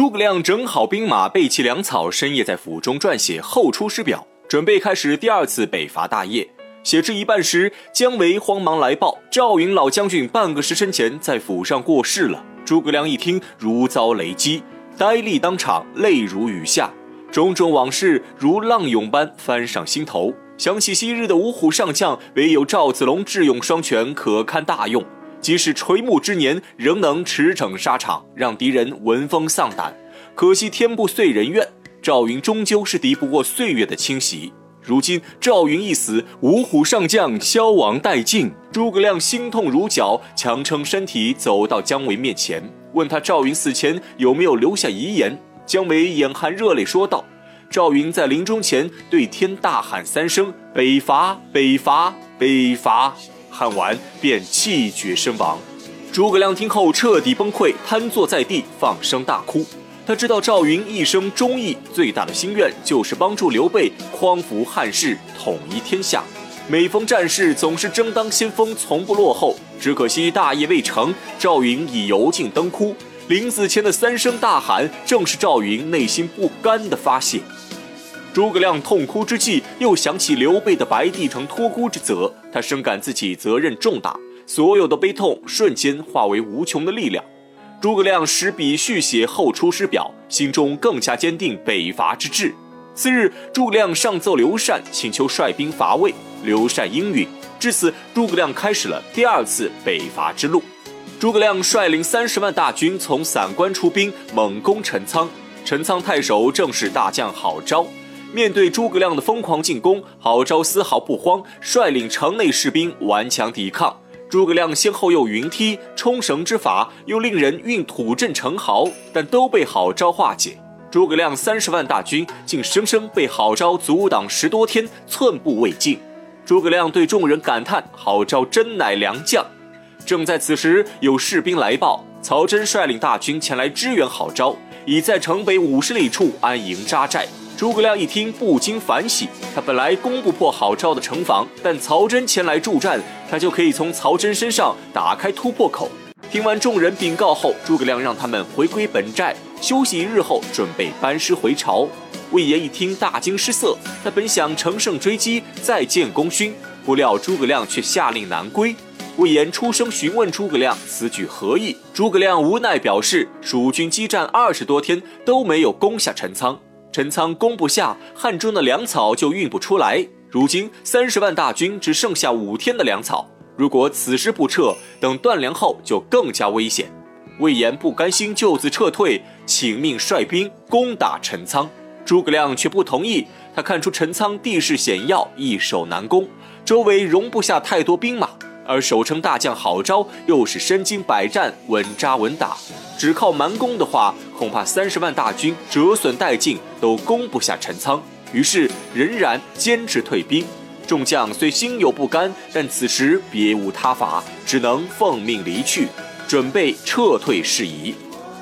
诸葛亮整好兵马，备齐粮草，深夜在府中撰写《后出师表》，准备开始第二次北伐大业。写至一半时，姜维慌忙来报：赵云老将军半个时辰前在府上过世了。诸葛亮一听，如遭雷击，呆立当场，泪如雨下。种种往事如浪涌般翻上心头，想起昔日的五虎上将，唯有赵子龙智勇双全，可堪大用。即使垂暮之年，仍能驰骋沙场，让敌人闻风丧胆。可惜天不遂人愿，赵云终究是敌不过岁月的侵袭。如今赵云一死，五虎上将消亡殆尽。诸葛亮心痛如绞，强撑身体走到姜维面前，问他赵云死前有没有留下遗言。姜维眼含热泪说道：“赵云在临终前对天大喊三声‘北伐，北伐，北伐’，喊完便气绝身亡。”诸葛亮听后彻底崩溃，瘫坐在地，放声大哭。他知道赵云一生忠义，最大的心愿就是帮助刘备匡扶汉室，统一天下。每逢战事，总是争当先锋，从不落后。只可惜大业未成，赵云已油尽灯枯。临死前的三声大喊，正是赵云内心不甘的发泄。诸葛亮痛哭之际，又想起刘备的白帝城托孤之责，他深感自己责任重大，所有的悲痛瞬间化为无穷的力量。诸葛亮执笔续写《后出师表》，心中更加坚定北伐之志。次日，诸葛亮上奏刘禅，请求率兵伐魏。刘禅应允。至此，诸葛亮开始了第二次北伐之路。诸葛亮率领三十万大军从散关出兵，猛攻陈仓。陈仓太守正是大将郝昭。面对诸葛亮的疯狂进攻，郝昭丝毫不慌，率领城内士兵顽强抵抗。诸葛亮先后用云梯、冲绳之法，又令人运土阵成壕，但都被郝昭化解。诸葛亮三十万大军竟生生被郝昭阻挡十多天，寸步未进。诸葛亮对众人感叹：“郝昭真乃良将。”正在此时，有士兵来报，曹真率领大军前来支援郝昭，已在城北五十里处安营扎寨。诸葛亮一听，不禁反喜。他本来攻不破郝昭的城防，但曹真前来助战，他就可以从曹真身上打开突破口。听完众人禀告后，诸葛亮让他们回归本寨休息一日后，准备班师回朝。魏延一听，大惊失色。他本想乘胜追击，再见功勋，不料诸葛亮却下令南归。魏延出声询问诸葛亮此举何意，诸葛亮无奈表示，蜀军激战二十多天都没有攻下陈仓。陈仓攻不下，汉中的粮草就运不出来。如今三十万大军只剩下五天的粮草，如果此时不撤，等断粮后就更加危险。魏延不甘心就此撤退，请命率兵攻打陈仓。诸葛亮却不同意，他看出陈仓地势险要，易守难攻，周围容不下太多兵马。而守城大将郝昭又是身经百战，稳扎稳打，只靠蛮攻的话，恐怕三十万大军折损殆尽，都攻不下陈仓。于是仍然坚持退兵。众将虽心有不甘，但此时别无他法，只能奉命离去，准备撤退事宜。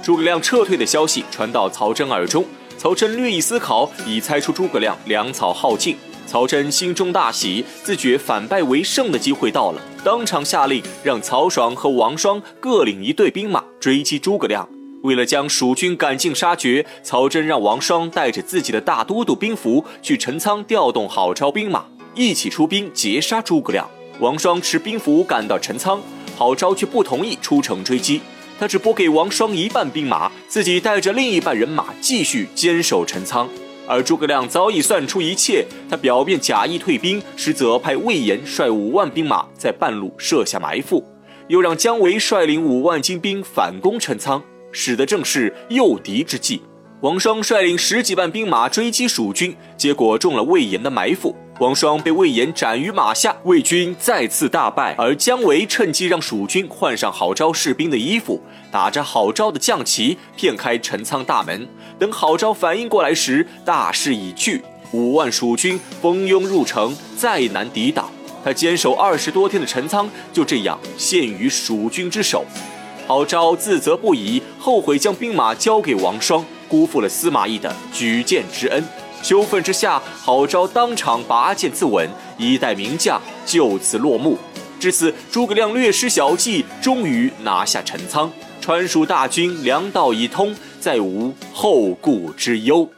诸葛亮撤退的消息传到曹真耳中，曹真略一思考，已猜出诸葛亮粮草耗尽。曹真心中大喜，自觉反败为胜的机会到了，当场下令让曹爽和王双各领一队兵马追击诸葛亮。为了将蜀军赶尽杀绝，曹真让王双带着自己的大都督兵符去陈仓调动郝昭兵马，一起出兵截杀诸葛亮。王双持兵符赶到陈仓，郝昭却不同意出城追击，他只拨给王双一半兵马，自己带着另一半人马继续坚守陈仓。而诸葛亮早已算出一切，他表面假意退兵，实则派魏延率五万兵马在半路设下埋伏，又让姜维率领五万精兵反攻陈仓，使得正是诱敌之计。王双率领十几万兵马追击蜀军，结果中了魏延的埋伏。王双被魏延斩于马下，魏军再次大败。而姜维趁机让蜀军换上郝昭士兵的衣服，打着郝昭的将旗，骗开陈仓大门。等郝昭反应过来时，大势已去，五万蜀军蜂拥入城，再难抵挡。他坚守二十多天的陈仓就这样陷于蜀军之手。郝昭自责不已，后悔将兵马交给王双，辜负了司马懿的举荐之恩。羞愤之下，郝昭当场拔剑自刎，一代名将就此落幕。至此，诸葛亮略施小计，终于拿下陈仓。川蜀大军粮道已通，再无后顾之忧。